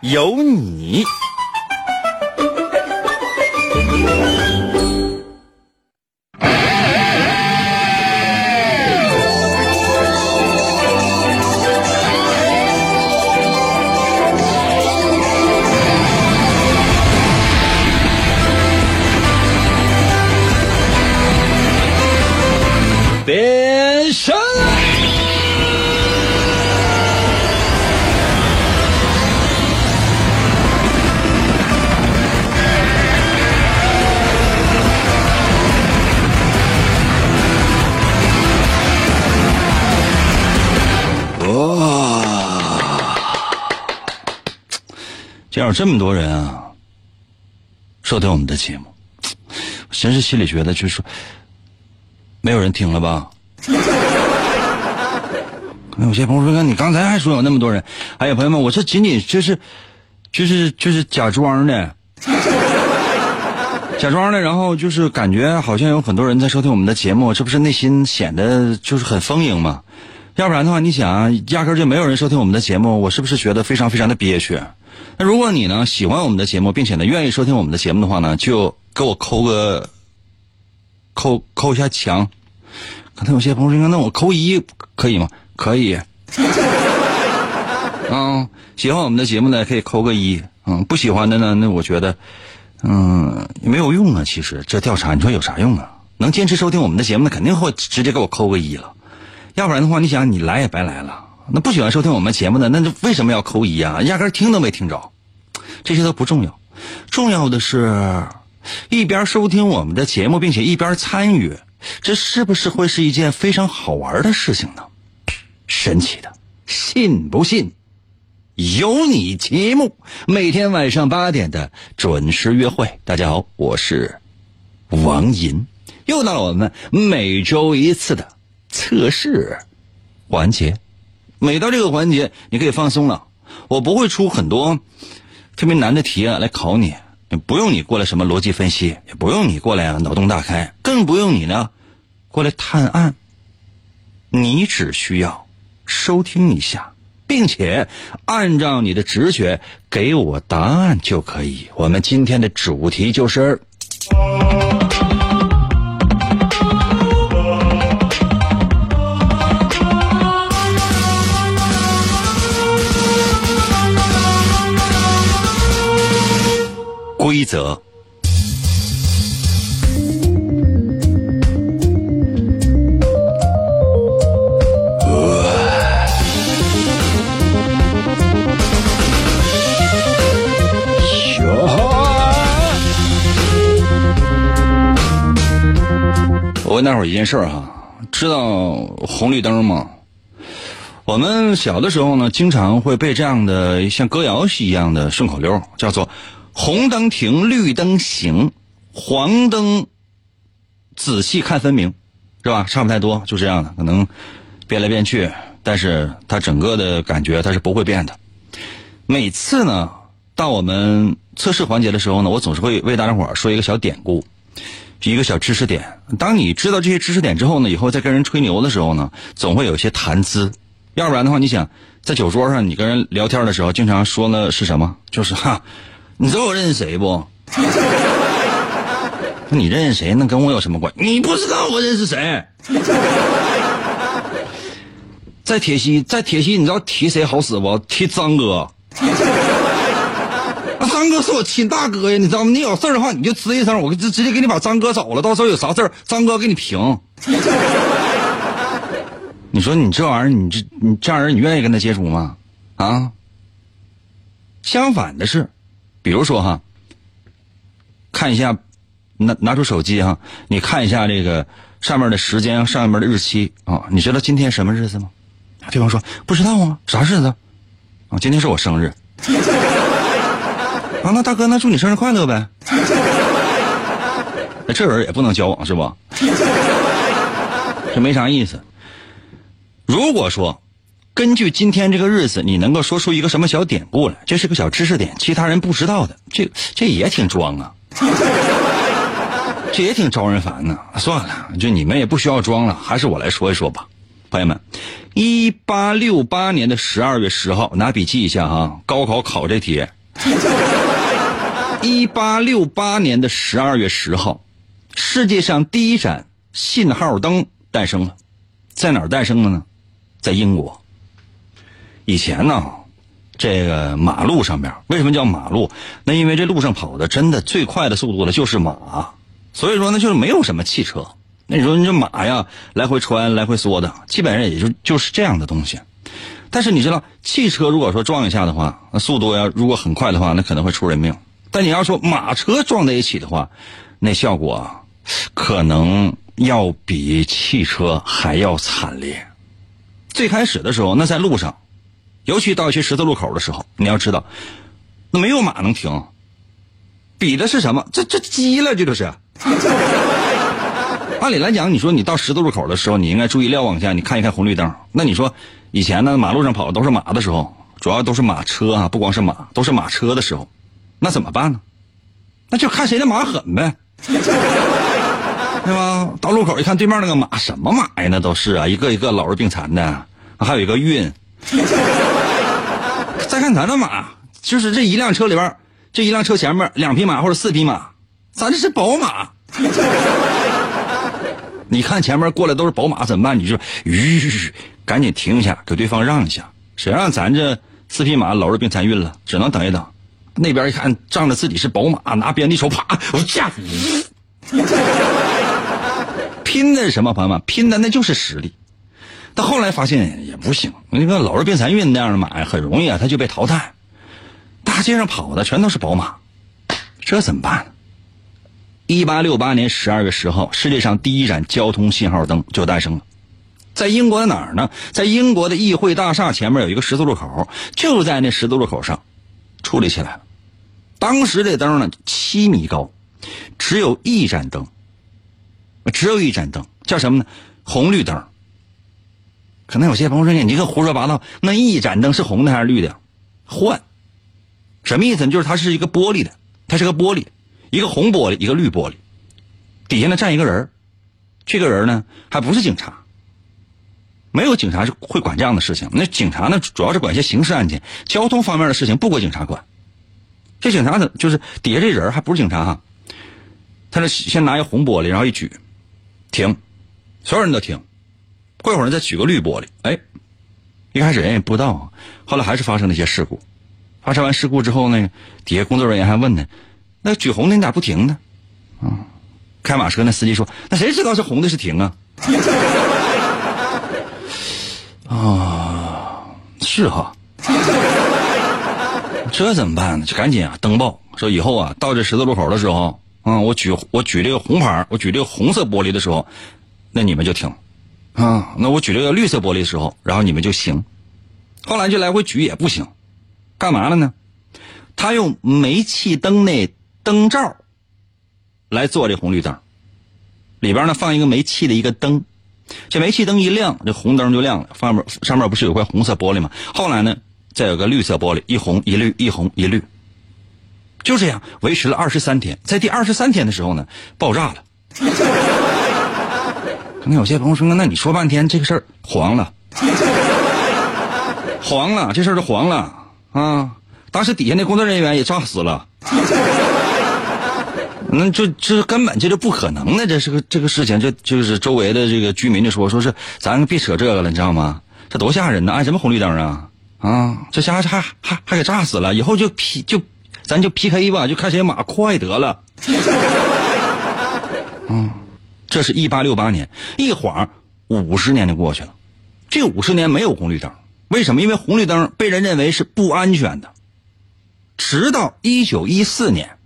有你。有这么多人啊，收听我们的节目，我真是心里觉得就是，没有人听了吧？有些朋友说，你刚才还说有那么多人，哎呀，朋友们，我这仅仅就是，就是就是假装的，假装的，然后就是感觉好像有很多人在收听我们的节目，这不是内心显得就是很丰盈吗？要不然的话，你想，压根就没有人收听我们的节目，我是不是觉得非常非常的憋屈？那如果你呢喜欢我们的节目，并且呢愿意收听我们的节目的话呢，就给我扣个扣扣一下墙。可能有些朋友说，那我扣一可以吗？可以。嗯，喜欢我们的节目呢，可以扣个一。嗯，不喜欢的呢，那我觉得，嗯，没有用啊。其实这调查你说有啥用啊？能坚持收听我们的节目，那肯定会直接给我扣个一了。要不然的话，你想你来也白来了。那不喜欢收听我们节目的，那就为什么要扣一啊？压根听都没听着，这些都不重要，重要的是，一边收听我们的节目，并且一边参与，这是不是会是一件非常好玩的事情呢？神奇的，信不信？有你节目，每天晚上八点的准时约会。大家好，我是王银，又到了我们每周一次的测试环节。每到这个环节，你可以放松了。我不会出很多特别难的题啊来考你，也不用你过来什么逻辑分析，也不用你过来啊脑洞大开，更不用你呢过来探案。你只需要收听一下，并且按照你的直觉给我答案就可以。我们今天的主题就是。规则。我问大伙儿一件事儿哈，知道红绿灯吗？我们小的时候呢，经常会背这样的像歌谣一样的顺口溜，叫做。红灯停，绿灯行，黄灯仔细看分明，是吧？差不太多，就这样的，可能变来变去，但是它整个的感觉它是不会变的。每次呢，到我们测试环节的时候呢，我总是会为大家伙说一个小典故，一个小知识点。当你知道这些知识点之后呢，以后再跟人吹牛的时候呢，总会有些谈资。要不然的话，你想在酒桌上你跟人聊天的时候，经常说的是什么？就是哈。你知道我认识谁不？那你认识谁？那跟我有什么关系？你不知道我认识谁？在铁西，在铁西，你知道提谁好使不？提张哥。那张哥是我亲大哥呀，你知道吗？你有事儿的话，你就吱一声，我直直接给你把张哥找了。到时候有啥事儿，张哥给你评。你说你这玩意儿，你这你这样人，你愿意跟他接触吗？啊？相反的是。比如说哈，看一下，拿拿出手机哈，你看一下这个上面的时间，上面的日期啊，你知道今天什么日子吗？对方说不知道啊，啥日子？啊，今天是我生日。啊，那大哥，那祝你生日快乐呗。那 这人也不能交往是不？这没啥意思。如果说根据今天这个日子，你能够说出一个什么小典故来，这是个小知识点，其他人不知道的，这这也挺装啊，这也挺招人烦呢。算了，就你们也不需要装了，还是我来说一说吧，朋友们。一八六八年的十二月十号，拿笔记一下哈，高考考这题。一八六八年的十二月十号，世界上第一盏信号灯诞生了，在哪儿诞生的呢？在英国。以前呢，这个马路上面为什么叫马路？那因为这路上跑的真的最快的速度的就是马，所以说呢，就是没有什么汽车。那你说你这马呀，来回穿来回缩的，基本上也就就是这样的东西。但是你知道，汽车如果说撞一下的话，那速度要如果很快的话，那可能会出人命。但你要说马车撞在一起的话，那效果可能要比汽车还要惨烈。最开始的时候，那在路上，尤其到一些十字路口的时候，你要知道，那没有马能停，比的是什么？这这鸡了，这都是。按理来讲，你说你到十字路口的时候，你应该注意瞭望一下，你看一看红绿灯。那你说以前呢，马路上跑的都是马的时候，主要都是马车啊，不光是马，都是马车的时候，那怎么办呢？那就看谁的马狠呗，对吧？到路口一看，对面那个马什么马呀？那都是啊，一个一个老弱病残的，还有一个孕。再看咱的马，就是这一辆车里边，这一辆车前面两匹马或者四匹马，咱这是宝马。你看前面过来都是宝马怎么办？你就吁，赶紧停一下，给对方让一下。谁让咱这四匹马老弱病残孕了，只能等一等。那边一看仗着自己是宝马，拿鞭子手啪，我驾 拼的是什么朋友们？拼的那就是实力。到后来发现也不行，那个老弱病残孕那样的马呀，很容易啊，他就被淘汰。大街上跑的全都是宝马，这怎么办？一八六八年十二月十号，世界上第一盏交通信号灯就诞生了，在英国的哪儿呢？在英国的议会大厦前面有一个十字路口，就在那十字路口上处理起来了。当时这灯呢七米高，只有一盏灯，只有一盏灯，叫什么呢？红绿灯。可能有些朋友说：“你这个胡说八道，那一盏灯是红的还是绿的？”换，什么意思呢？就是它是一个玻璃的，它是个玻璃。一个红玻璃，一个绿玻璃，底下呢站一个人这个人呢还不是警察，没有警察是会管这样的事情。那警察呢主要是管一些刑事案件、交通方面的事情，不归警察管。这警察呢就是底下这人还不是警察哈，他是先拿一个红玻璃，然后一举，停，所有人都停，过一会儿再举个绿玻璃，哎，一开始人也不知道，后来还是发生了一些事故。发生完事故之后呢，底下工作人员还问呢。那举红的你咋不停呢？啊，开马车那司机说：“那谁知道是红的是停啊？” 啊，是哈。这怎么办呢？就赶紧啊登报，说以后啊到这十字路口的时候，啊我举我举这个红牌，我举这个红色玻璃的时候，那你们就停。啊，那我举这个绿色玻璃的时候，然后你们就行。后来就来回举也不行，干嘛了呢？他用煤气灯那。灯罩来做这红绿灯，里边呢放一个煤气的一个灯，这煤气灯一亮，这红灯就亮了。上面上面不是有块红色玻璃吗？后来呢，再有个绿色玻璃，一红一绿，一红一绿，就这样维持了二十三天。在第二十三天的时候呢，爆炸了。那有些朋友说：“那你说半天这个事儿黄了，黄了，这事儿就黄了啊！当时底下那工作人员也炸死了。”那就这根本这就不可能的，这是个这个事情，这就是周围的这个居民就说，说是咱别扯这个了，你知道吗？这多吓人呢！按什么红绿灯啊？啊，这家伙还还还给炸死了，以后就 P 就咱就 PK 吧，就看谁马快得了。嗯，这是一八六八年，一晃五十年就过去了，这五十年没有红绿灯，为什么？因为红绿灯被人认为是不安全的，直到一九一四年。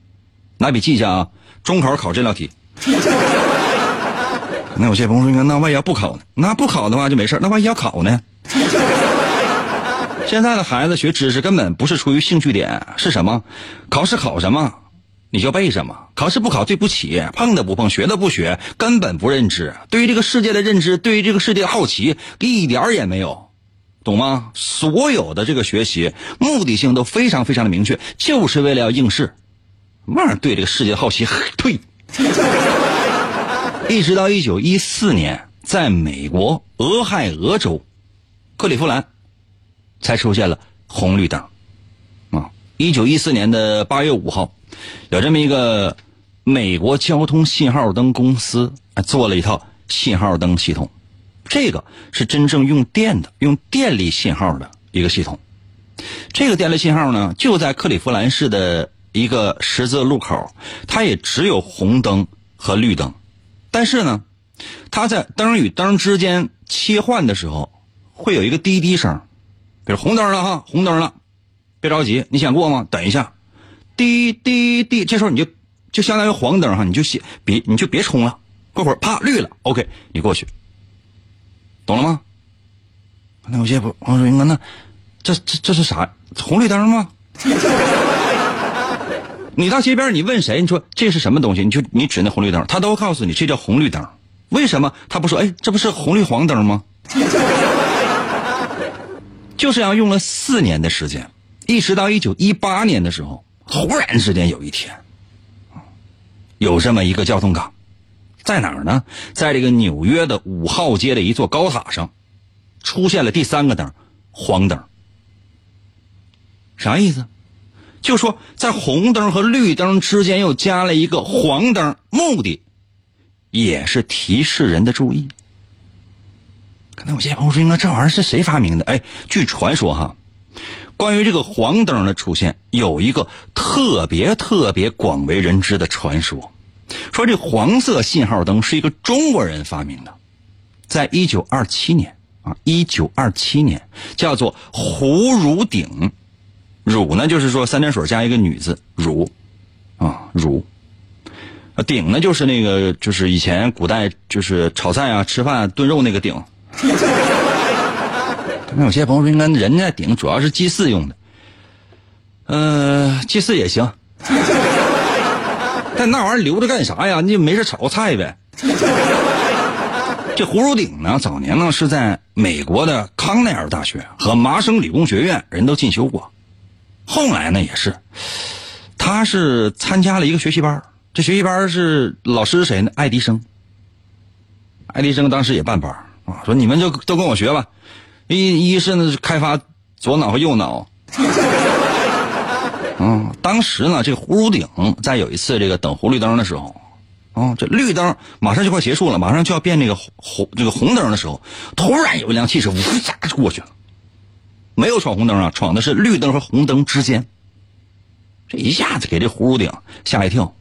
拿笔记一下啊！中考考这道题。那有些朋友说：“那万一要不考呢？那不考的话就没事那万一要考呢？现在的孩子学知识根本不是出于兴趣点，是什么？考试考什么，你就背什么。考试不考对不起，碰的不碰，学的不学，根本不认知。对于这个世界的认知，对于这个世界的好奇，一点也没有，懂吗？所有的这个学习目的性都非常非常的明确，就是为了要应试。玩对这个世界好奇，退。一直到一九一四年，在美国俄亥俄州克利夫兰，才出现了红绿灯。一九一四年的八月五号，有这么一个美国交通信号灯公司做了一套信号灯系统，这个是真正用电的，用电力信号的一个系统。这个电力信号呢，就在克利夫兰市的一个十字路口，它也只有红灯和绿灯。但是呢，它在灯与灯之间切换的时候，会有一个滴滴声，比如红灯了哈，红灯了，别着急，你想过吗？等一下，滴滴滴，这时候你就就相当于黄灯哈，你就先别你就别冲了，过会儿啪绿了，OK，你过去，懂了吗？那有些不，我说英哥，那这这这是啥？红绿灯吗？你到街边，你问谁？你说这是什么东西？你就你指那红绿灯，他都告诉你这叫红绿灯。为什么他不说？哎，这不是红绿黄灯吗？就这样用了四年的时间，一直到一九一八年的时候，忽然之间有一天，有这么一个交通岗，在哪儿呢？在这个纽约的五号街的一座高塔上，出现了第三个灯，黄灯。啥意思？就说在红灯和绿灯之间又加了一个黄灯，目的也是提示人的注意。可能有些朋友说：“那这玩意儿是谁发明的？”哎，据传说哈，关于这个黄灯的出现，有一个特别特别广为人知的传说，说这黄色信号灯是一个中国人发明的，在一九二七年啊，一九二七年叫做胡汝鼎。汝呢，就是说三点水加一个女字，汝，啊汝，鼎呢就是那个就是以前古代就是炒菜啊、吃饭啊炖肉那个鼎。那有些朋友说，应该人家顶主要是祭祀用的，嗯，祭祀也行，但那玩意儿留着干啥呀？你没事炒个菜呗。这胡汝鼎呢，早年呢是在美国的康奈尔大学和麻省理工学院人都进修过。后来呢，也是，他是参加了一个学习班这学习班是老师是谁呢？爱迪生。爱迪生当时也办班啊，说你们就都跟我学吧。一一是呢开发左脑和右脑。嗯，当时呢，这个胡汝鼎在有一次这个等红绿灯的时候，啊，这绿灯马上就快结束了，马上就要变那个红这个红灯的时候，突然有一辆汽车呜嚓就过去了。没有闯红灯啊，闯的是绿灯和红灯之间。这一下子给这葫芦顶吓一跳，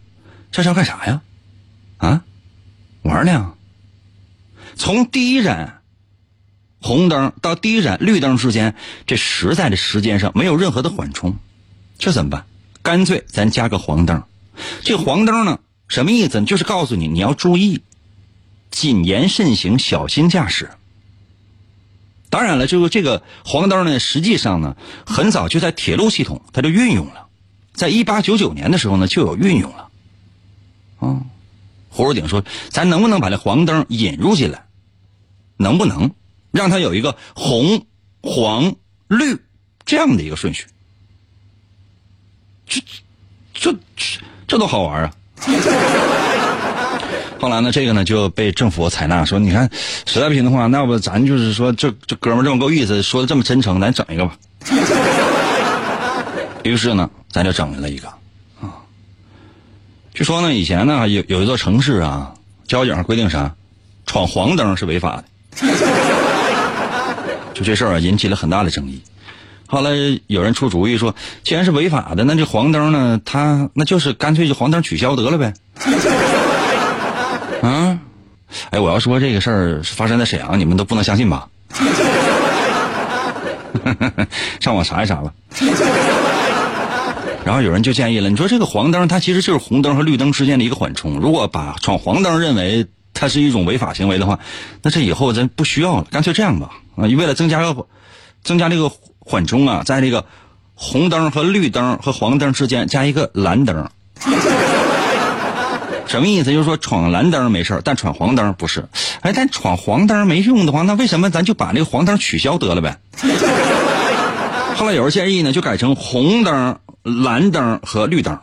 这是要干啥呀？啊，玩呢？从第一盏红灯到第一盏绿灯之间，这实在的时间上没有任何的缓冲，这怎么办？干脆咱加个黄灯。这黄灯呢，什么意思呢？就是告诉你你要注意，谨言慎行，小心驾驶。当然了，就是这个黄灯呢，实际上呢，很早就在铁路系统它就运用了，在一八九九年的时候呢就有运用了。啊，胡汝鼎说：“咱能不能把这黄灯引入进来？能不能让它有一个红、黄、绿这样的一个顺序？这、这、这、这多好玩啊！” 后来呢，这个呢就被政府采纳，说你看实在不行的话，那不咱就是说这这哥们这么够意思，说的这么真诚，咱整一个吧。于是呢，咱就整了一个。据说呢，以前呢有有一座城市啊，交警规定啥，闯黄灯是违法的。这事儿啊，引起了很大的争议。后来有人出主意说，既然是违法的，那这黄灯呢，他那就是干脆就黄灯取消得了呗。啊，哎，我要说这个事儿是发生在沈阳，你们都不能相信吧？上网查一查吧。然后有人就建议了，你说这个黄灯它其实就是红灯和绿灯之间的一个缓冲，如果把闯黄灯认为它是一种违法行为的话，那这以后咱不需要了，干脆这样吧啊，为了增加个增加这个缓冲啊，在这个红灯和绿灯和黄灯之间加一个蓝灯。什么意思？就是说闯蓝灯没事但闯黄灯不是。哎，但闯黄灯没用的话，那为什么咱就把那个黄灯取消得了呗？后来有人建议呢，就改成红灯、蓝灯和绿灯。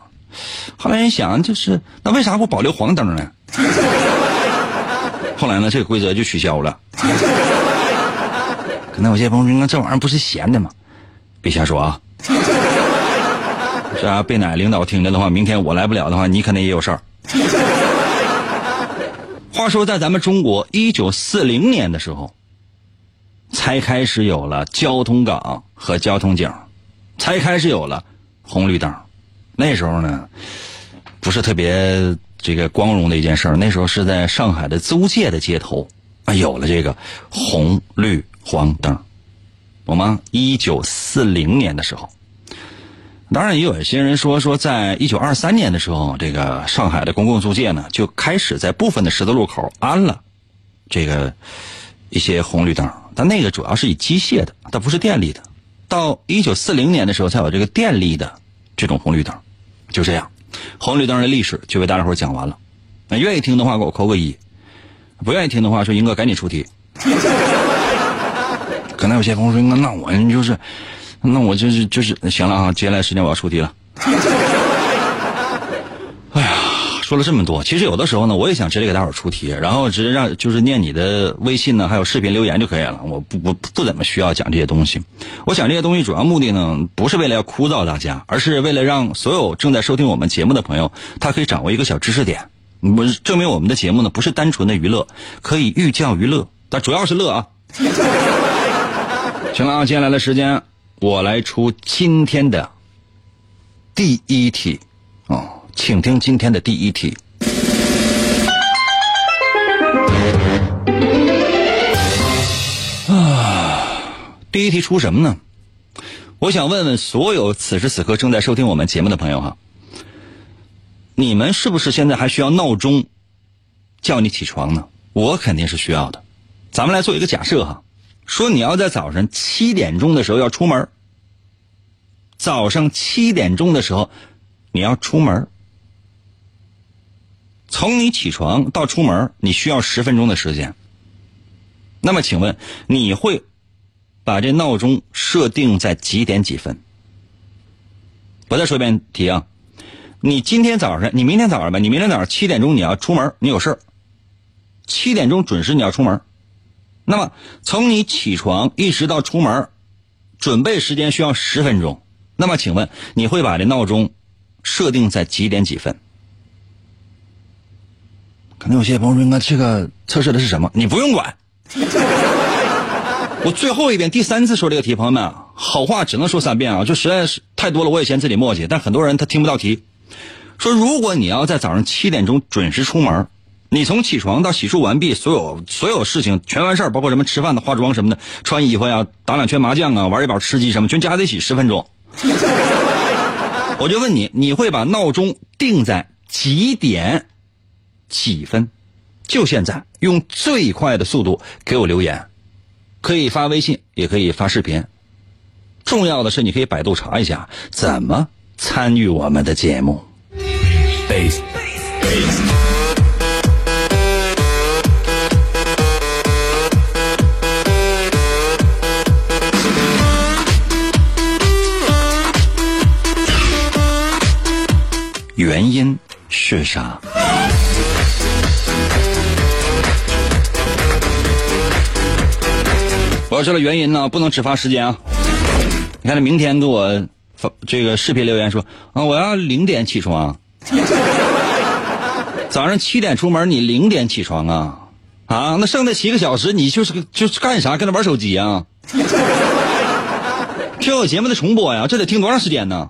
后来一想，就是那为啥不保留黄灯呢？后来呢，这个规则就取消了。可能有些朋友说，这玩意儿不是闲的吗？别瞎说啊！是啊，被哪领导听着的话，明天我来不了的话，你肯定也有事儿。话说，在咱们中国，一九四零年的时候，才开始有了交通岗和交通警，才开始有了红绿灯。那时候呢，不是特别这个光荣的一件事儿。那时候是在上海的租界的街头啊，有了这个红绿黄灯，懂吗？一九四零年的时候。当然，也有一些人说说，在一九二三年的时候，这个上海的公共租界呢，就开始在部分的十字路口安了这个一些红绿灯，但那个主要是以机械的，它不是电力的。到一九四零年的时候，才有这个电力的这种红绿灯。就这样，红绿灯的历史就为大家伙讲完了。那愿意听的话，给我扣个一；不愿意听的话，说英哥赶紧出题。可能有些朋友说，那那我就是。那我就是就是行了啊！接下来时间我要出题了。哎呀，说了这么多，其实有的时候呢，我也想直接给大伙出题，然后直接让就是念你的微信呢，还有视频留言就可以了。我不不不怎么需要讲这些东西。我讲这些东西主要目的呢，不是为了要枯燥大家，而是为了让所有正在收听我们节目的朋友，他可以掌握一个小知识点。不是证明我们的节目呢，不是单纯的娱乐，可以寓教于乐，但主要是乐啊。行了啊，接下来的时间。我来出今天的第一题，哦，请听今天的第一题。啊，第一题出什么呢？我想问问所有此时此刻正在收听我们节目的朋友哈，你们是不是现在还需要闹钟叫你起床呢？我肯定是需要的。咱们来做一个假设哈。说你要在早上七点钟的时候要出门，早上七点钟的时候你要出门，从你起床到出门你需要十分钟的时间。那么请问你会把这闹钟设定在几点几分？我再说一遍题啊，你今天早上，你明天早上吧，你明天早上七点钟你要出门，你有事儿，七点钟准时你要出门。那么，从你起床一直到出门，准备时间需要十分钟。那么，请问你会把这闹钟设定在几点几分？可能有些朋友说：“那这个测试的是什么？”你不用管。我最后一遍、第三次说这个题，朋友们，好话只能说三遍啊！就实在是太多了，我也嫌自己墨迹。但很多人他听不到题。说如果你要在早上七点钟准时出门。你从起床到洗漱完毕，所有所有事情全完事儿，包括什么吃饭的、化妆什么的、穿衣服呀、打两圈麻将啊、玩一把吃鸡什么，全加在一起十分钟。我就问你，你会把闹钟定在几点几分？就现在，用最快的速度给我留言，可以发微信，也可以发视频。重要的是，你可以百度查一下怎么参与我们的节目。原因是啥？我要知道原因呢，不能只发时间啊！你看，他明天给我发这个视频留言说啊，我要零点起床，早上七点出门，你零点起床啊？啊，那剩下七个小时，你就是就是干啥？跟他玩手机啊？这有节目的重播呀，这得听多长时间呢？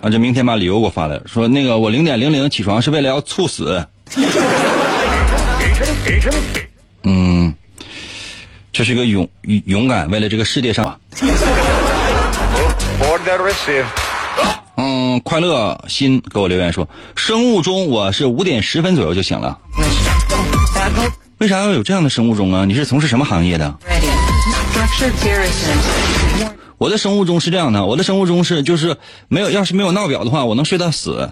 啊，这明天把理由给我发来，说那个我零点零零起床是为了要猝死。嗯，这是一个勇勇敢，为了这个世界上。嗯，快乐心给我留言说，生物钟我是五点十分左右就醒了。为啥要有这样的生物钟啊？你是从事什么行业的？我的生物钟是这样的，我的生物钟是就是没有，要是没有闹表的话，我能睡到死。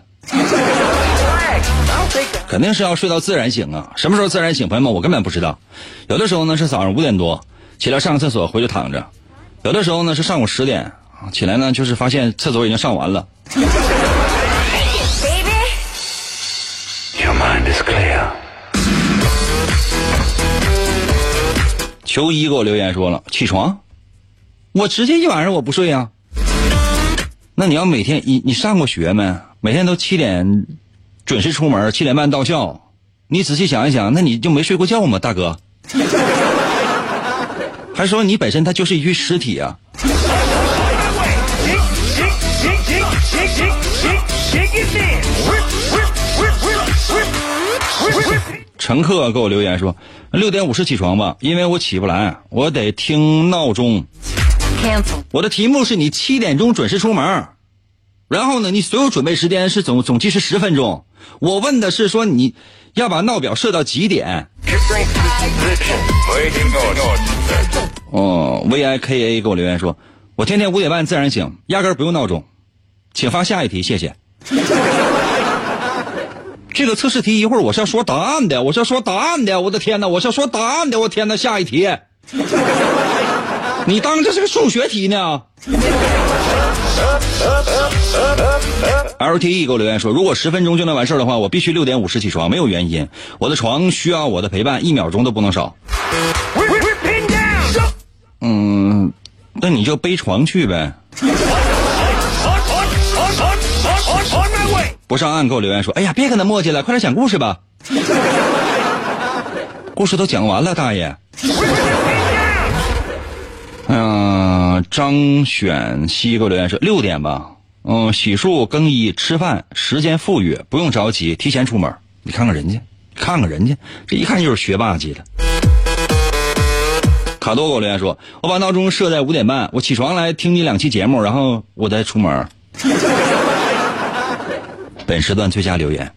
肯定是要睡到自然醒啊！什么时候自然醒，朋友们，我根本不知道。有的时候呢是早上五点多起来上个厕所，回去躺着；有的时候呢是上午十点起来呢，就是发现厕所已经上完了。Your mind is clear. 求一给我留言说了，起床，我直接一晚上我不睡呀、那你要每天你你上过学没？每天都七点准时出门，七点半到校。你仔细想一想，那你就没睡过觉吗，大哥？还说你本身它就是一具尸体啊！乘客给我留言说，六点五十起床吧，因为我起不来，我得听闹钟。我的题目是你七点钟准时出门，然后呢，你所有准备时间是总总计是十分钟。我问的是说你要把闹表设到几点？哦，V I K A 给我留言说，我天天五点半自然醒，压根儿不用闹钟，请发下一题，谢谢。这个测试题一会儿我是要说答案的，我是要说答案的，我的天哪，我是要说答案的，我天哪，下一题，你当这是个数学题呢？L T E 给我留言说，如果十分钟就能完事儿的话，我必须六点五十起床，没有原因。我的床需要我的陪伴，一秒钟都不能少。嗯，那你就背床去呗。不上岸给我留言说：“哎呀，别跟他磨叽了，快点讲故事吧。故事都讲完了，大爷。嗯、张选西给我留言说六点吧。嗯，洗漱、更衣、吃饭，时间富裕，不用着急，提前出门。你看看人家，看看人家，这一看就是学霸级的。卡多给我留言说：“我把闹钟设在五点半，我起床来听你两期节目，然后我再出门。”本时段最佳留言。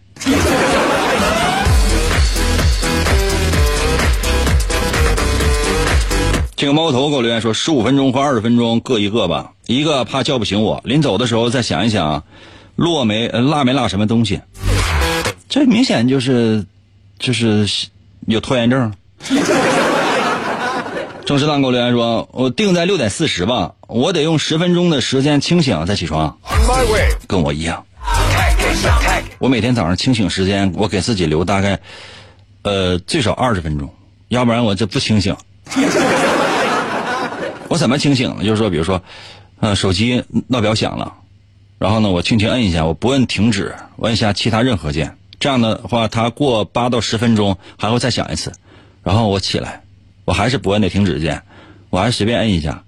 这个猫头给我留言说，十五分钟或二十分钟各一个吧，一个怕叫不醒我，临走的时候再想一想，落没落没落什么东西。这明显就是就是有拖延症。郑石浪给我留言说，我定在六点四十吧，我得用十分钟的时间清醒再起床，跟我一样。我每天早上清醒时间，我给自己留大概，呃，最少二十分钟，要不然我这不清醒。我怎么清醒呢？就是说，比如说，呃，手机闹表响了，然后呢，我轻轻摁一下，我不摁停止，我摁下其他任何键。这样的话，它过八到十分钟还会再响一次，然后我起来，我还是不摁那停止键，我还是随便摁一下，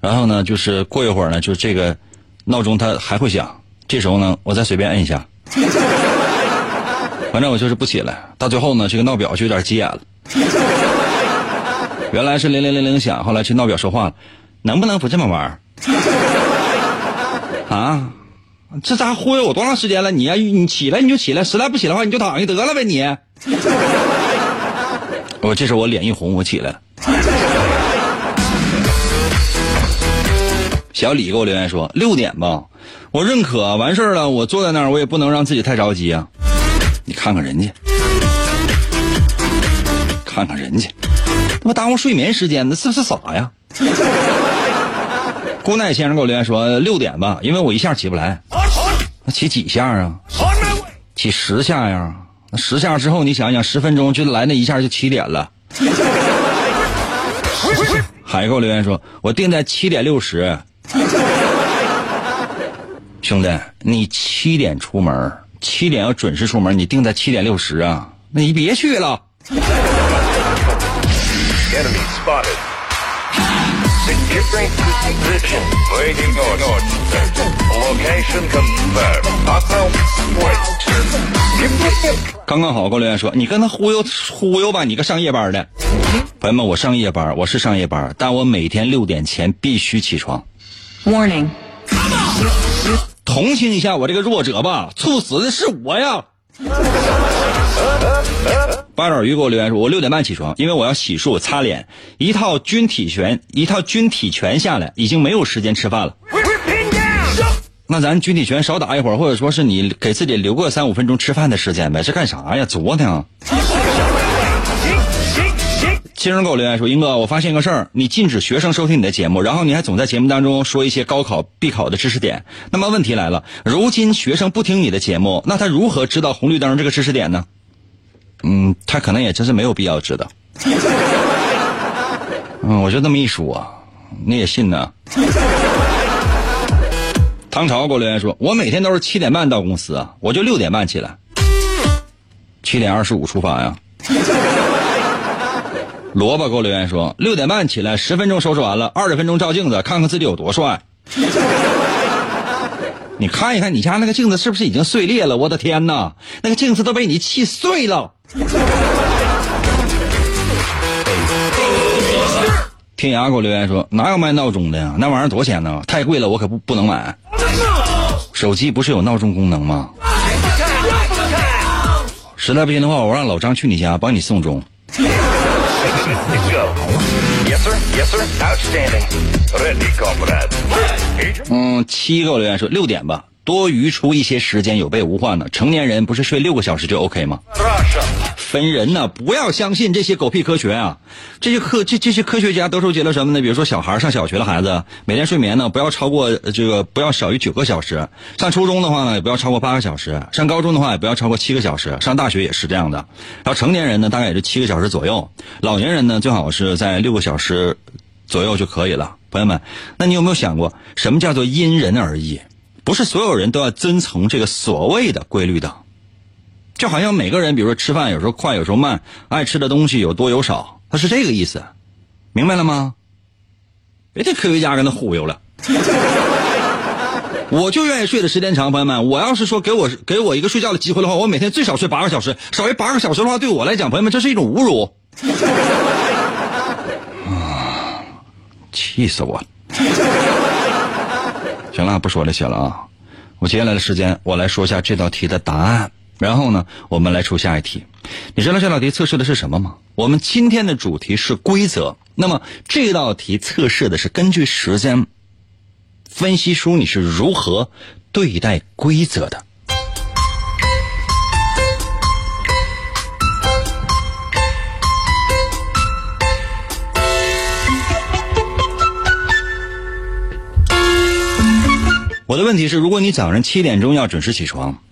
然后呢，就是过一会儿呢，就这个闹钟它还会响，这时候呢，我再随便摁一下，反正我就是不起来，到最后呢，这个闹表就有点急眼了。原来是零零零零响，后来去闹表说话了，能不能不这么玩？啊，这家伙忽悠我多长时间了？你呀、你起来你就起来，实在不起来的话你就躺下得了呗你。我这时候我脸一红，我起来了。小李给我留言说六点吧，我认可，完事儿了，我坐在那儿，我也不能让自己太着急啊。你看看人家，看看人家，他妈耽误睡眠时间，那是不是傻呀？姑奶先生给我留言说六点吧，因为我一下起不来。那起几下啊.起十下呀？那十下之后，你想想，十分钟就来那一下就七点了。海给我留言说，我定在七点六十。兄弟，你七点出门，七点要准时出门，你定在七点六十啊？那你别去了。Enemy spotted. Securing position. Waiting orders. Location confirmed. Hostile. Wait. 刚刚好给我留言说，你跟他忽悠忽悠吧，你个上夜班的。朋友们，我上夜班，我是上夜班，但我每天六点前必须起床。Warning. 同情一下我这个弱者吧，猝死的是我呀。八爪鱼给我留言说，我六点半起床，因为我要洗漱、擦脸，一套军体拳，一套军体拳下来，已经没有时间吃饭了。那咱军体拳少打一会儿，或者说是你给自己留个三五分钟吃饭的时间呗，这干啥呀？作呢？Shake, shake, shake. 亲人给我留言说：“英哥，我发现个事儿，你禁止学生收听你的节目，然后你还总在节目当中说一些高考必考的知识点。那么问题来了，如今学生不听你的节目，那他如何知道红绿灯这个知识点呢？嗯，他可能也真是没有必要知道。嗯，我就这么一说，你也信呢？唐朝给我留言说：我每天都是七点半到公司啊，我就六点半起来，七点二十五出发呀。”萝卜给我留言说，六点半起来，十分钟收拾完了，二十分钟照镜子，看看自己有多帅。你看一看你家那个镜子是不是已经碎裂了？我的天哪，那个镜子都被你气碎了。天涯给我留言说，哪有卖闹钟的呀？那玩意儿多少钱呢？太贵了，我可不不能买。手机不是有闹钟功能吗？实在不行的话，我让老张去你家帮你送钟。嗯，七给我留言说六点吧，多余出一些时间有备无患呢。成年人不是睡六个小时就 OK 吗？分人呢，不要相信这些狗屁科学啊！这些科这这些科学家都收集了什么呢？比如说小孩上小学的孩子，每天睡眠呢不要超过这个不要少于九个小时；上初中的话呢也不要超过八个小时；上高中的话也不要超过七个小时；上大学也是这样的。然后成年人呢大概也是七个小时左右，老年人呢最好是在六个小时左右就可以了。朋友们，那你有没有想过，什么叫做因人而异？不是所有人都要遵从这个所谓的规律的。就好像每个人，比如说吃饭有时候快，有时候慢，爱吃的东西有多有少，他是这个意思，明白了吗？别听科学家跟他忽悠了。我就愿意睡的时间长，朋友们。我要是说给我给我一个睡觉的机会的话，我每天最少睡八个小时，少于八个小时的话，对我来讲，朋友们，这是一种侮辱。啊，气死我了！行了，不说这些了啊。我接下来的时间，我来说一下这道题的答案。然后呢，我们来出下一题。你知道这道题测试的是什么吗？我们今天的主题是规则。那么这道题测试的是根据时间分析出你是如何对待规则的。我的问题是，如果你早上七点钟要准时起床，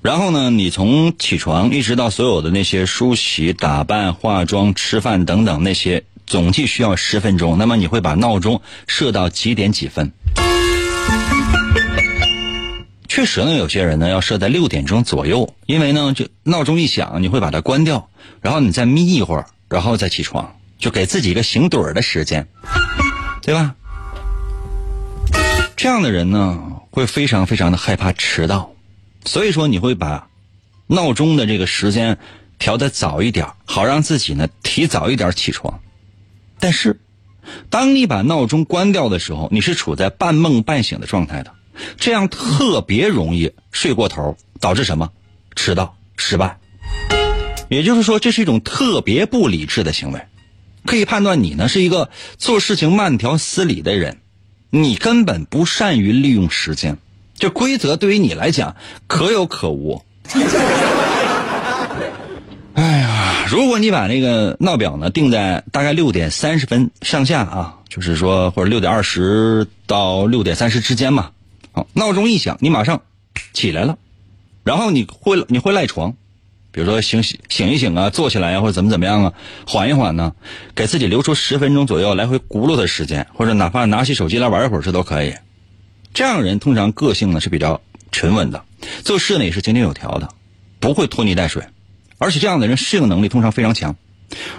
然后呢，你从起床一直到所有的那些梳洗、打扮、化妆、吃饭等等那些，总计需要十分钟。那么你会把闹钟设到几点几分？确实呢，有些人呢要设在六点钟左右，因为呢，就闹钟一响，你会把它关掉，然后你再眯一会儿，然后再起床，就给自己一个醒盹儿的时间，对吧？这样的人呢，会非常非常的害怕迟到。所以说你会把闹钟的这个时间调的早一点，好让自己呢提早一点起床。但是，当你把闹钟关掉的时候，你是处在半梦半醒的状态的，这样特别容易睡过头，导致什么？迟到、失败。也就是说，这是一种特别不理智的行为。可以判断你呢是一个做事情慢条斯理的人，你根本不善于利用时间。这规则对于你来讲可有可无。哎呀，如果你把那个闹表呢定在大概六点三十分上下啊，就是说或者六点二十到六点三十之间嘛。好，闹钟一响，你马上起来了，然后你会你会赖床，比如说醒醒醒一醒啊，坐起来啊、或者怎么怎么样啊，缓一缓呢，给自己留出十分钟左右来回轱辘的时间，或者哪怕拿起手机来玩一会儿，这都可以。这样人通常个性呢是比较沉稳的，做事呢也是井井有条的，不会拖泥带水，而且这样的人适应能力通常非常强，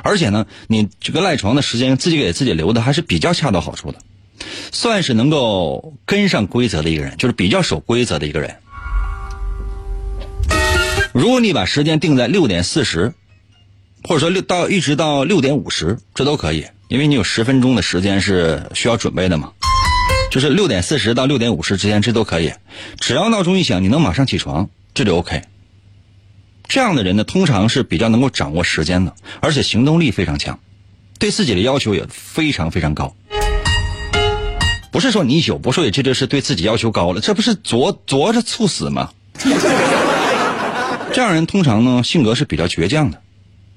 而且呢，你这个赖床的时间自己给自己留的还是比较恰到好处的，算是能够跟上规则的一个人，就是比较守规则的一个人。如果你把时间定在六点四十，或者说六到一直到六点五十，这都可以，因为你有十分钟的时间是需要准备的嘛。就是六点四十到六点五十之间，这都可以。只要闹钟一响，你能马上起床，这就 OK。这样的人呢，通常是比较能够掌握时间的，而且行动力非常强，对自己的要求也非常非常高。不是说你一宿不睡，这就是对自己要求高了，这不是作作着猝死吗？这样人通常呢，性格是比较倔强的，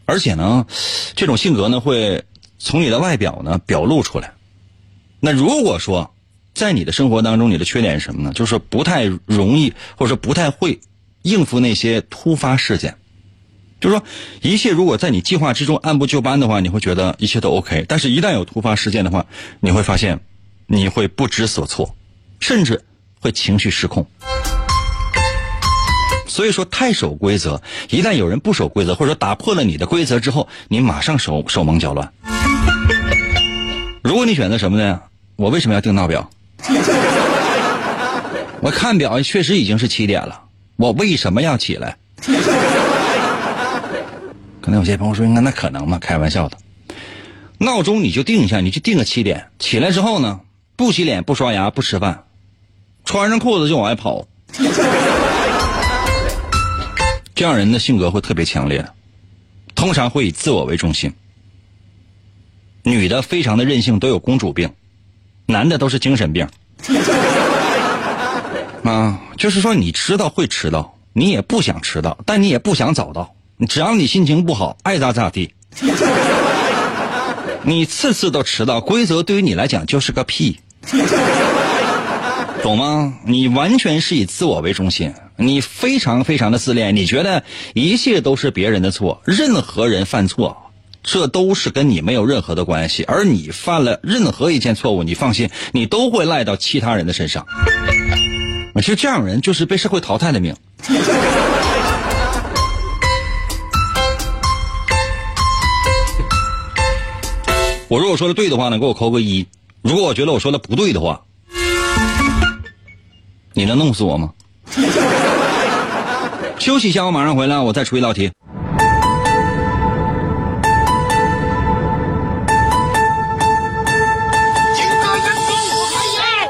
而且呢，这种性格呢会从你的外表呢表露出来。那如果说在你的生活当中，你的缺点是什么呢？就是不太容易，或者说不太会应付那些突发事件。就是说，一切如果在你计划之中按部就班的话，你会觉得一切都 OK。但是，一旦有突发事件的话，你会发现你会不知所措，甚至会情绪失控。所以说，太守规则，一旦有人不守规则，或者说打破了你的规则之后，你马上手手忙脚乱。如果你选择什么呢？我为什么要定闹表？我看表确实已经是七点了，我为什么要起来？可能有些朋友说：“那那可能吗？开玩笑的。闹钟你就定一下，你就定个七点。起来之后呢，不洗脸、不刷牙、不吃饭，穿上裤子就往外跑。这样人的性格会特别强烈，通常会以自我为中心。女的非常的任性，都有公主病；男的都是精神病。啊，就是说你迟到会迟到，你也不想迟到，但你也不想早到。只要你心情不好，爱咋咋地。你次次都迟到，规则对于你来讲就是个屁，懂吗？你完全是以自我为中心，你非常非常的自恋，你觉得一切都是别人的错，任何人犯错，这都是跟你没有任何的关系。而你犯了任何一件错误，你放心，你都会赖到其他人的身上。其实这样人就是被社会淘汰的命。我如果说的对的话呢，给我扣个一；如果我觉得我说的不对的话，你能弄死我吗？休息一下，我马上回来，我再出一道题。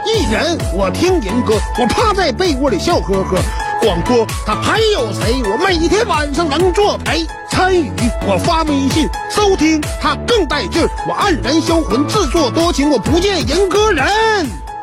一人我听人歌，我趴在被窝里笑呵呵。广播他还有谁？我每天晚上能作陪。参与我发微信收听，他更带劲儿。我黯然销魂，自作多情，我不见人歌人。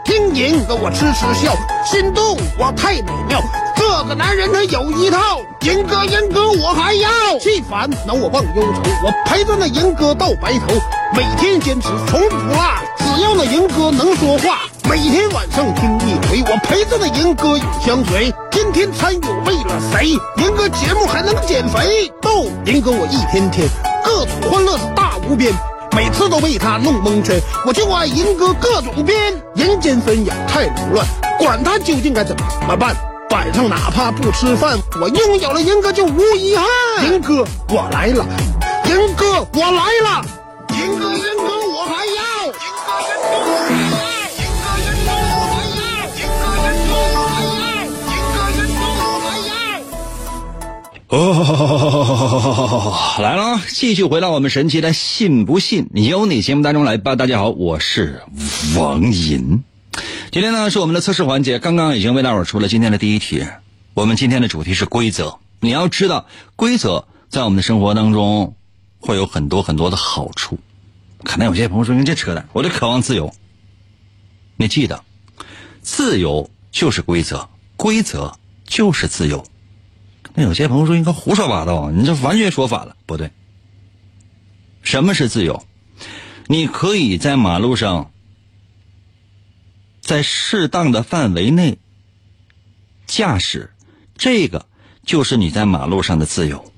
听银哥我痴痴笑，心动我太美妙。这个男人他有一套，银哥银哥我还要。气烦恼我忘忧愁，我陪着那银哥到白头，每天坚持从不落。只要那银哥能说话，每天晚上听一回，我陪着那银哥永相随。天天参与为了谁？银哥节目还能减肥？逗银哥我一天天各种欢乐是大无边，每次都被他弄蒙圈。我就爱银哥各种编，人间纷扰太凌乱，管他究竟该怎么办。晚上哪怕不吃饭，我拥有了银哥就无遗憾。银哥我来了，银哥我来了，银哥银哥哦，来了！继续回到我们神奇的“信不信由你”节目当中来吧。大家好，我是王银。今天呢是我们的测试环节，刚刚已经为大伙出了今天的第一题。我们今天的主题是规则。你要知道，规则在我们的生活当中会有很多很多的好处。可能有些朋友说：“你这扯淡，我就渴望自由。”你记得，自由就是规则，规则就是自由。那有些朋友说：“应该胡说八道，你这完全说反了。”不对，什么是自由？你可以在马路上。在适当的范围内驾驶，这个就是你在马路上的自由。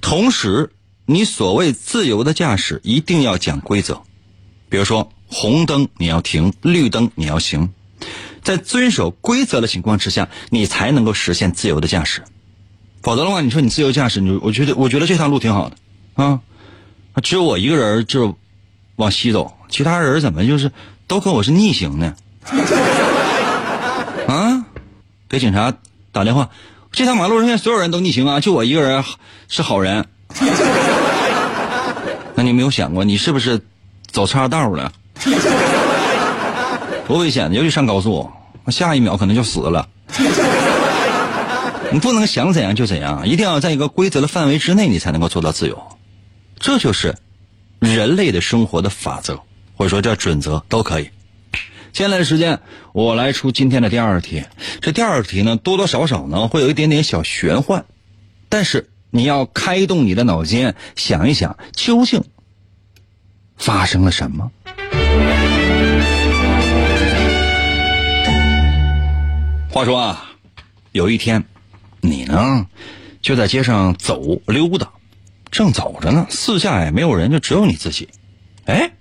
同时，你所谓自由的驾驶一定要讲规则，比如说红灯你要停，绿灯你要行，在遵守规则的情况之下，你才能够实现自由的驾驶。否则的话，你说你自由驾驶，你我觉得我觉得这条路挺好的啊，只有我一个人就往西走，其他人怎么就是都跟我是逆行呢？啊！给警察打电话，这趟马路上现在所有人都逆行啊，就我一个人是好人。那你没有想过，你是不是走岔道了？多危险！尤其上高速，下一秒可能就死了。你不能想怎样就怎样，一定要在一个规则的范围之内，你才能够做到自由。这就是人类的生活的法则，或者说叫准则，都可以。接下来的时间，我来出今天的第二题。这第二题呢，多多少少呢会有一点点小玄幻，但是你要开动你的脑筋，想一想究竟发生了什么。话说啊，有一天，你呢就在街上走溜达，正走着呢，四下也没有人，就只有你自己。哎，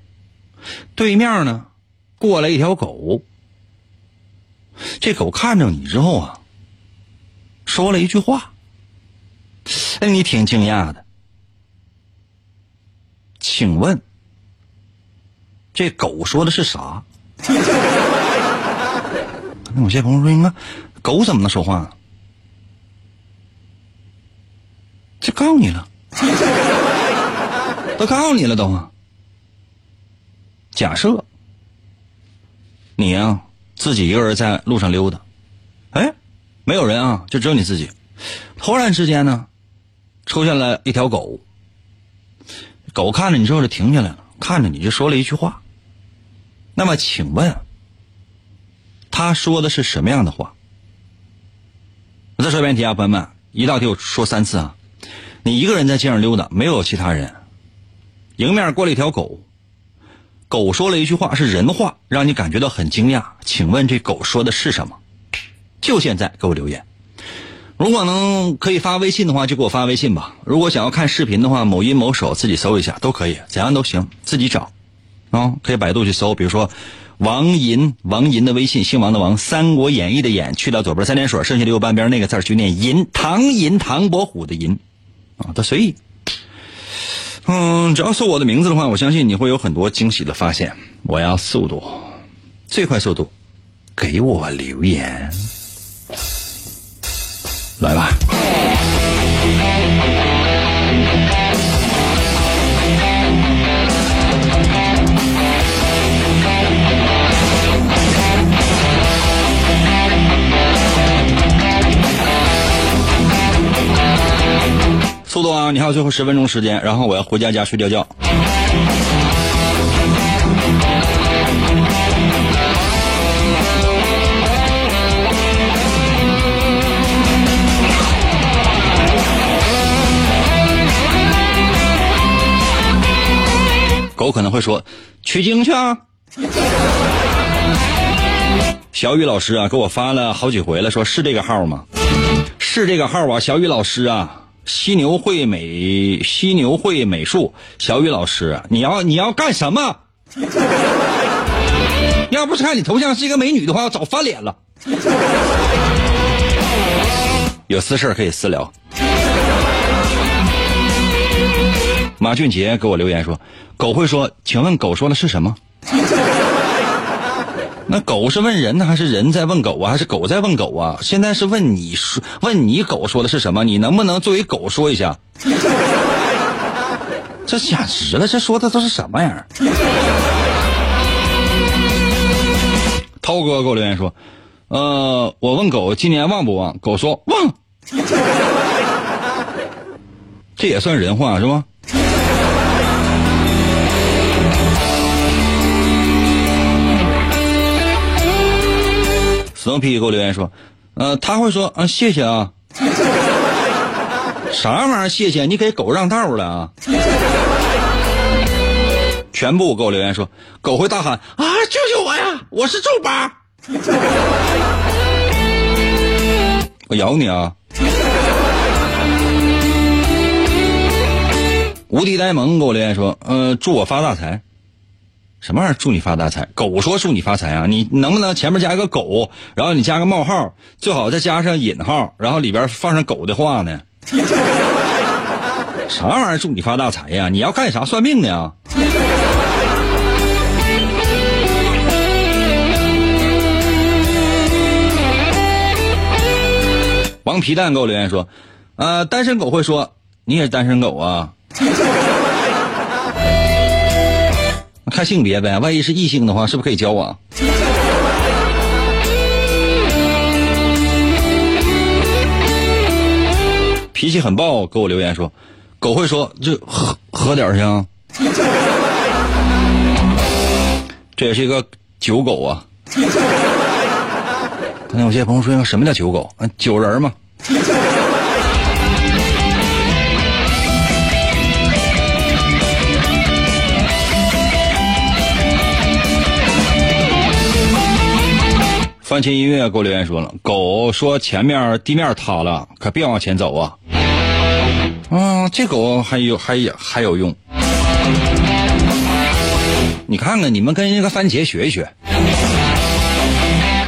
对面呢过来一条狗，这狗看着你之后啊，说了一句话，哎，你挺惊讶的。请问，这狗说的是啥？那有些朋友说：“应该狗怎么能说话呢？”这告你了，都告你了都啊。假设你呀、自己一个人在路上溜达，哎，没有人啊，就只有你自己。突然之间呢，出现了一条狗，狗看着你之后就停下来了，看着你就说了一句话。那么，请问？他说的是什么样的话？我再说一遍题啊，朋友们，一道题我说三次啊。你一个人在街上溜达，没有其他人，迎面过了一条狗，狗说了一句话是人话，让你感觉到很惊讶。请问这狗说的是什么？就现在给我留言。如果能可以发微信的话，就给我发微信吧。如果想要看视频的话，某音某手自己搜一下都可以，怎样都行，自己找啊、可以百度去搜，比如说。王银，王银的微信，姓王的王，《三国演义》的演，去掉左边三点水，剩下的右半边那个字儿就念银，唐银，唐伯虎的银，啊，他随意。嗯，只要搜我的名字的话，我相信你会有很多惊喜的发现。我要速度，最快速度，给我留言，来吧。速度啊！你还有最后十分钟时间，然后我要回家家睡觉觉。狗可能会说：“取经去啊！”小雨老师啊，给我发了好几回了，说是这个号吗？是这个号啊，小雨老师啊。犀牛会美犀牛会美术，小雨老师，你要你要干什么？要不是看你头像是一个美女的话，我早翻脸了。有私事可以私聊。马俊杰给我留言说：“狗会说，请问狗说的是什么？” 那狗是问人呢，还是人在问狗啊？还是狗在问狗啊？现在是问你说，问你狗说的是什么？你能不能作为狗说一下？这简直了，这说的都是什么玩意儿？涛哥给我留言说，呃，我问狗今年旺不旺？狗说旺，这也算人话是吧？Snoopy 给我留言说，呃，他会说啊，谢谢啊，啥玩意儿？谢谢，你给狗让道了啊！全部给我留言说，狗会大喊啊，救救我呀！我是周八，我咬你啊！无敌呆萌给我留言说，呃，祝我发大财。什么玩意儿？祝你发大财？狗说祝你发财啊？你能不能前面加一个狗，然后你加个冒号，最好再加上引号，然后里边放上狗的话呢？啥玩意儿？祝你发大财呀？你要干啥？算命呢？王皮蛋给我留言说，呃，单身狗会说你也是单身狗啊？看性别呗，万一是异性的话，是不是可以交往？脾气很暴，给我留言说，狗会说就喝喝点儿去啊。这也是一个酒狗啊。刚才有些朋友说，什么叫酒狗？啊，酒人嘛。番茄音乐给我留言说了，狗说前面地面塌了，可别往前走啊。啊，这狗还有还有还有用。你看看，你们跟那个番茄学一学，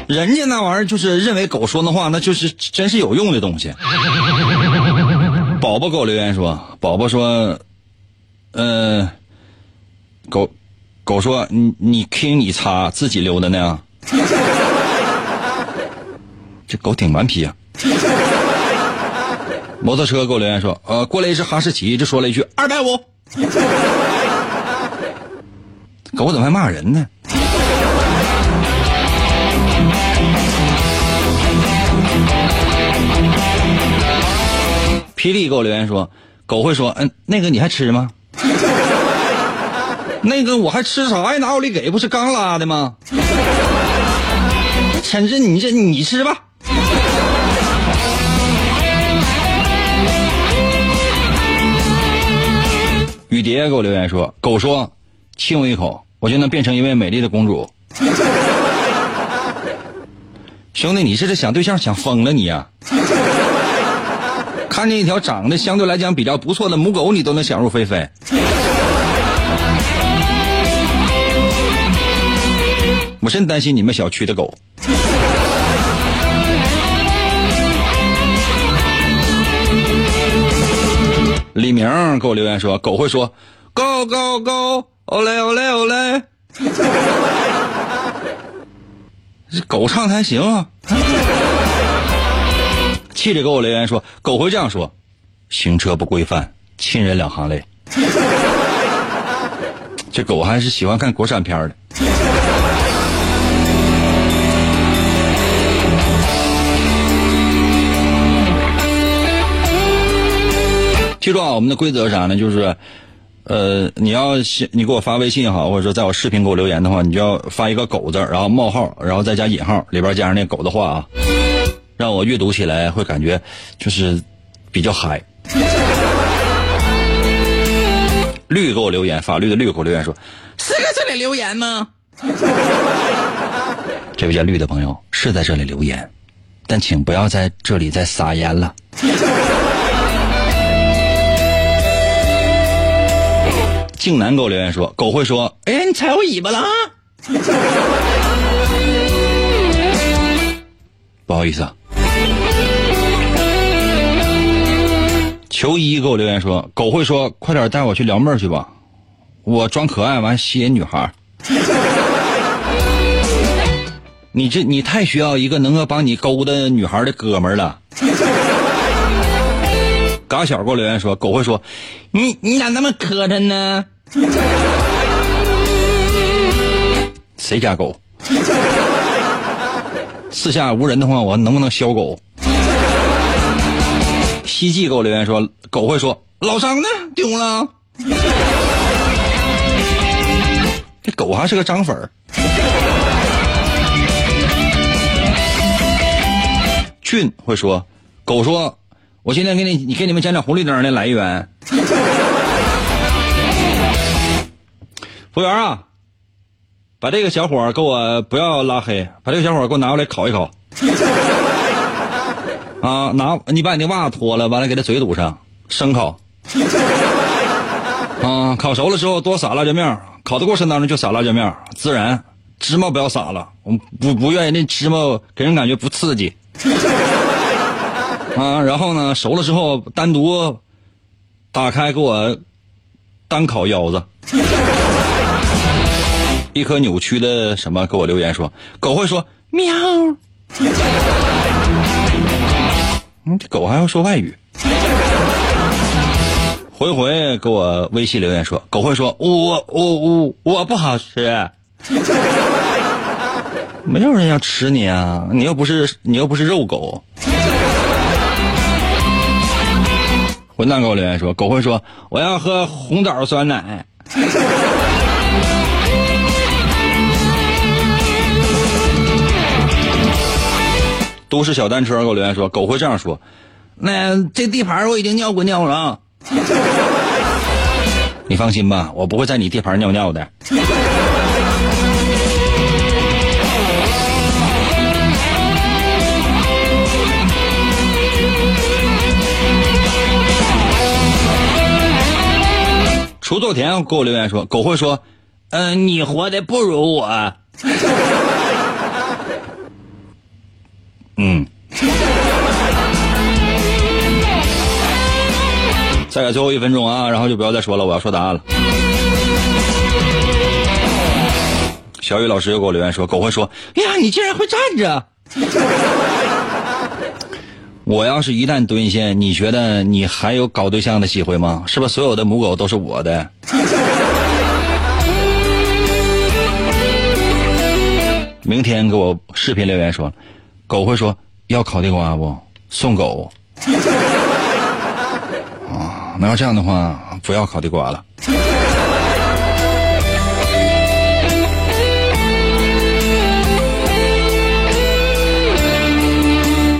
人家那玩意儿就是认为狗说的话，那就是真是有用的东西。宝宝给我留言说，宝宝说，嗯、狗狗说你你听你擦，自己溜达呢。这狗挺顽皮啊！摩托车给我留言说，呃，过来一只哈士奇，就说了一句二百五。狗怎么还骂人呢？霹雳给我留言说，狗会说，嗯，那个你还吃吗？那个我还吃啥呀？拿奥利给？不是刚拉的吗？陈志你这你吃吧。雨蝶给我留言说：“狗说，亲我一口，我就能变成一位美丽的公主。”兄弟，你这是想对象想疯了你呀、看见一条长得相对来讲比较不错的母狗，你都能想入非非。我真担心你们小区的狗。李明给我留言说，狗会说 “go go go”，欧嘞欧嘞欧嘞。这狗唱的还行啊。气着给我留言说，狗会这样说：“行车不规范，亲人两行泪。” 这狗还是喜欢看国产片的。记住啊，我们的规则是啥呢？就是，呃，你要是你给我发微信也好，或者说在我视频给我留言的话，你就要发一个“狗”字，然后冒号，然后再加引号，里边加上那狗的话啊，让我阅读起来会感觉就是比较嗨。绿给我留言，法律的绿给我留言说：“是在这里留言吗？”这位叫绿的朋友是在这里留言，但请不要在这里再撒盐了。静南给我留言说：“狗会说，哎，你踩我尾巴了啊。”不好意思啊。球衣给我留言说：“狗会说，快点带我去撩妹去吧，我装可爱完吸引女孩。”你这你太需要一个能够帮你勾搭女孩的哥们了。嘎小给我留言说：“狗会说，你你咋那么磕碜呢？” 谁家狗？四下无人的话，我能不能削狗？希冀给我留言说，狗会说老张呢？丢了。这狗还是个张粉儿。俊会说，狗说，我今天给你你给你们讲讲红绿灯的来源。服务员啊，把这个小伙给我不要拉黑，把这个小伙给我拿过来烤一烤。啊，拿你把你那袜子脱了，完了给他嘴堵上，生烤。啊，烤熟了之后多撒辣椒面，烤的过程当中就撒辣椒面，孜然，芝麻不要撒了，我不不愿意那芝麻给人感觉不刺激。啊，然后呢，熟了之后单独打开给我单烤腰子。一颗扭曲的什么给我留言说，狗会说喵。嗯，这狗还会说外语。回回给我微信留言说，狗会说我我我我不好吃。没有人要吃你啊！你又不是你又不是肉狗。混蛋给我留言说，狗会说我要喝红枣酸奶。都市小单车给我留言说，狗会这样说，那这地盘我已经尿过尿了。你放心吧，我不会在你地盘尿尿的。锄作田给我留言说，狗会说，嗯、你活的不如我。嗯。再给最后一分钟啊，然后就不要再说了，我要说答案了。小雨老师又给我留言说，狗会说，哎呀，你竟然会站着。我要是一旦蹲下，你觉得你还有搞对象的机会吗？是不是所有的母狗都是我的？明天给我视频留言说，狗会说要烤地瓜不？送狗。啊，那要这样的话，不要烤地瓜了。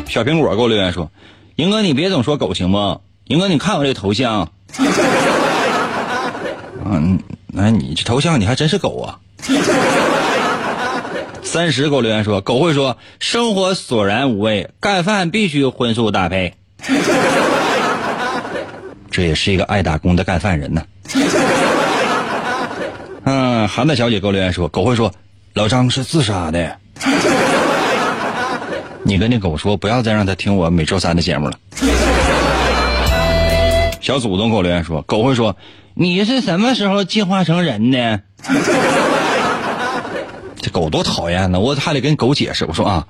小苹果给我留言说：“英哥，你别总说狗行不？英哥，你看我这头像，嗯，那你这头像你还真是狗啊。”三十给我留言说：“狗会说生活索然无味，干饭必须荤素搭配。”这也是一个爱打工的干饭人呢。嗯，韩大小姐给我留言说：“狗会说老张是自杀的。”你跟那狗说，不要再让他听我每周三的节目了。小祖宗给我留言说，狗会说你是什么时候进化成人的？狗多讨厌呢！我还得跟狗解释，我说啊，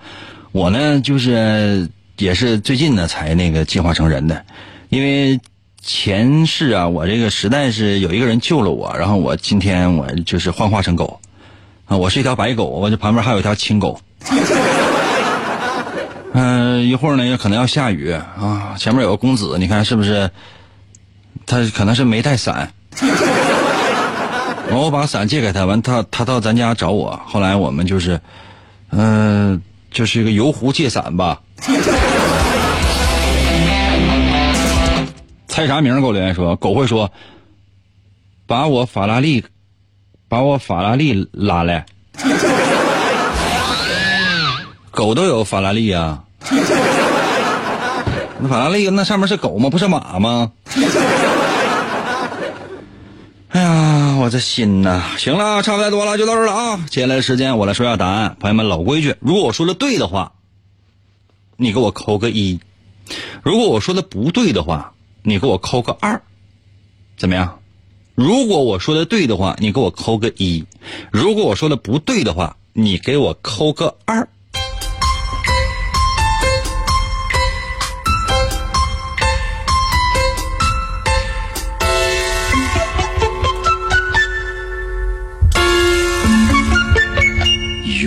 我呢就是也是最近呢才那个进化成人的，因为前世啊，我这个实在是有一个人救了我，然后我今天我就是幻化成狗啊，我是一条白狗，我这旁边还有一条青狗。嗯、一会儿呢也可能要下雨啊，前面有个公子，你看是不是？他可能是没带伞，我把伞借给他，完他他到咱家找我，后来我们就是，嗯、就是一个游湖借伞吧。猜啥名儿？给我留言说，狗会说，把我法拉利，把我法拉利拉来。狗都有法拉利啊。那法拉利那上面是狗吗？不是马吗？哎呀，我这心呐！行了，差不太多了，就到这儿了啊。接下来的时间我来说下答案，朋友们，老规矩，如果我说的对的话，你给我扣个一；如果我说的不对的话，你给我扣个二，怎么样？如果我说的对的话，你给我扣个一；如果我说的不对的话，你给我扣个二。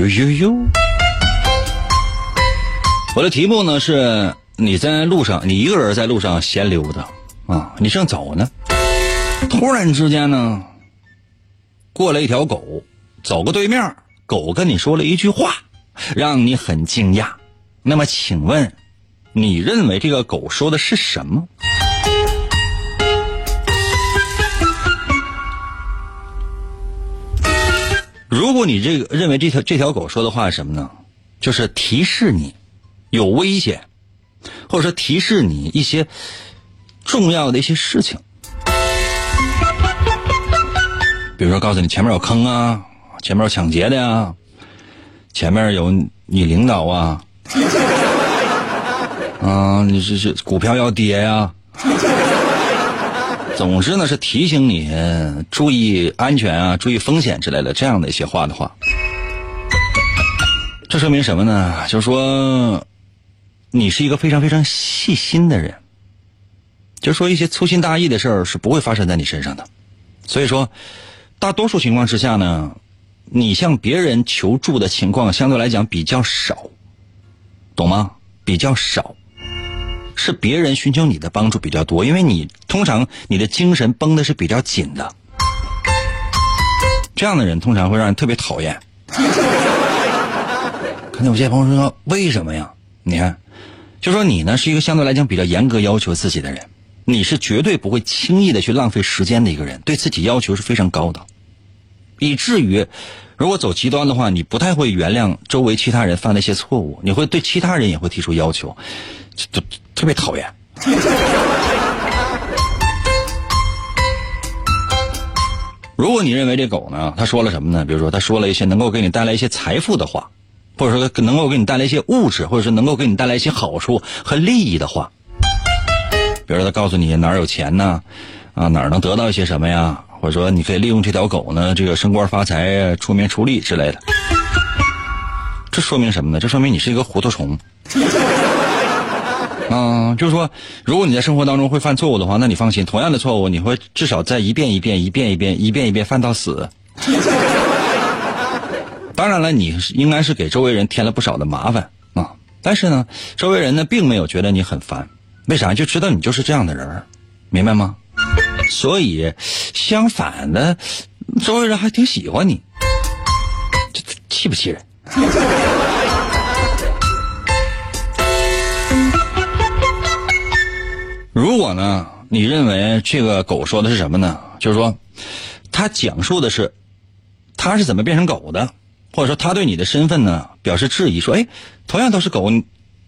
呦呦呦！我的题目呢是：你在路上，你一个人在路上闲溜达啊，你正走呢，突然之间呢，过来一条狗，走过对面，狗跟你说了一句话，让你很惊讶。那么，请问，你认为这个狗说的是什么？如果你这个认为这条这条狗说的话是什么呢？就是提示你有危险，或者说提示你一些重要的一些事情，比如说告诉你前面有坑啊，前面有抢劫的呀，前面有你领导啊，啊，你这是股票要跌呀。总之呢，是提醒你注意安全啊，注意风险之类的这样的一些话的话，这说明什么呢？就是说，你是一个非常非常细心的人，就说一些粗心大意的事儿是不会发生在你身上的。所以说，大多数情况之下呢，你向别人求助的情况相对来讲比较少，懂吗？比较少。是别人寻求你的帮助比较多，因为你通常你的精神绷的是比较紧的。这样的人通常会让人特别讨厌。可能有些朋友说：“为什么呀？”你看，就说你呢是一个相对来讲比较严格要求自己的人，你是绝对不会轻易的去浪费时间的一个人，对自己要求是非常高的，以至于如果走极端的话，你不太会原谅周围其他人犯的一些错误，你会对其他人也会提出要求，就特别讨厌。如果你认为这狗呢，他说了什么呢？比如说，他说了一些能够给你带来一些财富的话，或者说能够给你带来一些物质，或者说能够给你带来一些好处和利益的话，比如说他告诉你哪儿有钱呢，啊哪儿能得到一些什么呀，或者说你可以利用这条狗呢，这个升官发财、出名出力之类的。这说明什么呢？这说明你是一个糊涂虫。嗯，就是说，如果你在生活当中会犯错误的话，那你放心，同样的错误你会至少在一遍一遍、一遍一遍、一遍一遍犯到死。当然了，你应该是给周围人添了不少的麻烦啊，但是呢，周围人呢并没有觉得你很烦，为啥？就知道你就是这样的人明白吗？所以，相反的，周围人还挺喜欢你，这气不气人？如果呢，你认为这个狗说的是什么呢？就是说，他讲述的是他是怎么变成狗的，或者说他对你的身份呢表示质疑，说：“哎，同样都是狗，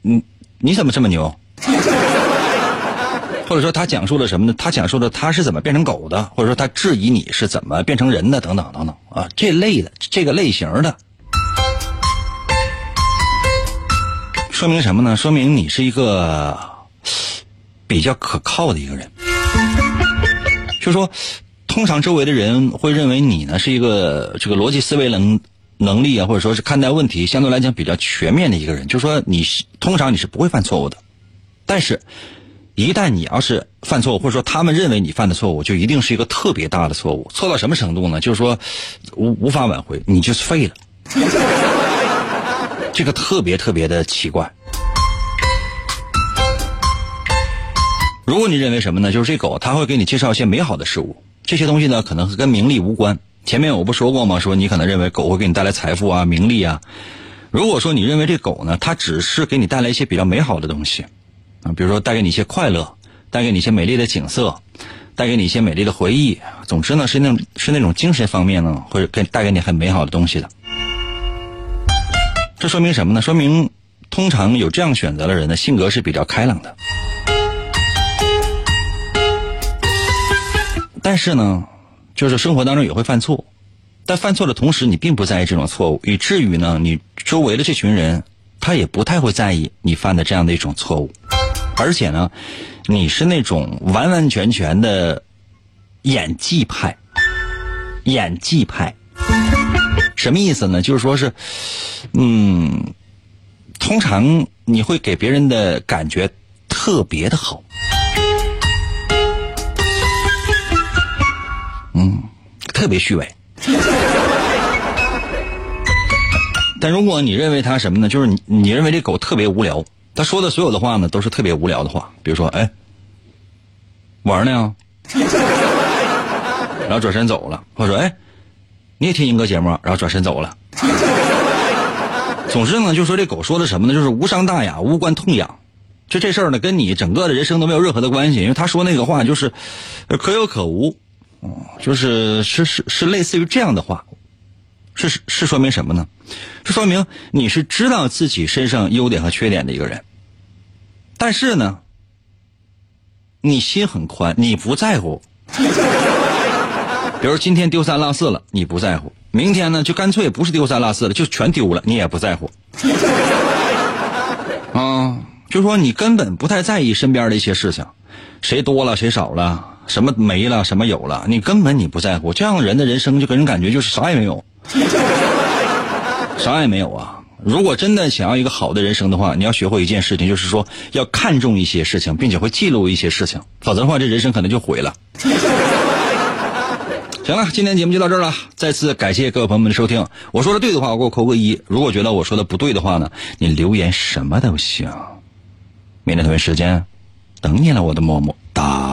你你怎么这么牛？” 或者说他讲述了什么呢？他讲述的他是怎么变成狗的，或者说他质疑你是怎么变成人的，等等等等啊，这类的这个类型的，说明什么呢？说明你是一个。比较可靠的一个人，就说，通常周围的人会认为你呢是一个这个逻辑思维能能力啊，或者说是看待问题相对来讲比较全面的一个人。就说你通常你是不会犯错误的，但是，一旦你要是犯错误，或者说他们认为你犯的错误，就一定是一个特别大的错误，错到什么程度呢？就是说无无法挽回，你就是废了。这个特别特别的奇怪。如果你认为什么呢？就是这狗，它会给你介绍一些美好的事物，这些东西呢，可能跟名利无关。前面我不说过吗？说你可能认为狗会给你带来财富啊、名利啊。如果说你认为这狗呢，它只是给你带来一些比较美好的东西，啊，比如说带给你一些快乐，带给你一些美丽的景色，带给你一些美丽的回忆，总之呢，是那种是那种精神方面呢，会给带给你很美好的东西的。这说明什么呢？说明通常有这样选择的人呢，性格是比较开朗的。但是呢，就是生活当中也会犯错，但犯错的同时，你并不在意这种错误，以至于呢，你周围的这群人他也不太会在意你犯的这样的一种错误，而且呢，你是那种完完全全的演技派，演技派，什么意思呢？就是说是，嗯，通常你会给别人的感觉特别的好。嗯，特别虚伪。但如果你认为他什么呢？就是你你认为这狗特别无聊，他说的所有的话呢都是特别无聊的话。比如说，哎，玩呢，然后转身走了。或者说，哎，你也听英哥节目，然后转身走了。总之呢，就说这狗说的什么呢？就是无伤大雅，无关痛痒。就这事儿呢，跟你整个的人生都没有任何的关系，因为他说那个话就是可有可无。哦，就是是是是类似于这样的话，是是说明什么呢？是说明你是知道自己身上优点和缺点的一个人，但是呢，你心很宽，你不在乎。比如今天丢三落四了，你不在乎；明天呢，就干脆不是丢三落四了，就全丢了，你也不在乎。啊，就说你根本不太在意身边的一些事情，谁多了谁少了。什么没了，什么有了，你根本你不在乎。这样人的人生就给人感觉就是啥也没有，啥也没有啊！如果真的想要一个好的人生的话，你要学会一件事情，就是说要看重一些事情，并且会记录一些事情，否则的话，这人生可能就毁了。行了，今天节目就到这儿了，再次感谢各位朋友们的收听。我说的对的话，我给我扣个一；如果觉得我说的不对的话呢，你留言什么都行。明天同一时间，等你了，我的么么哒。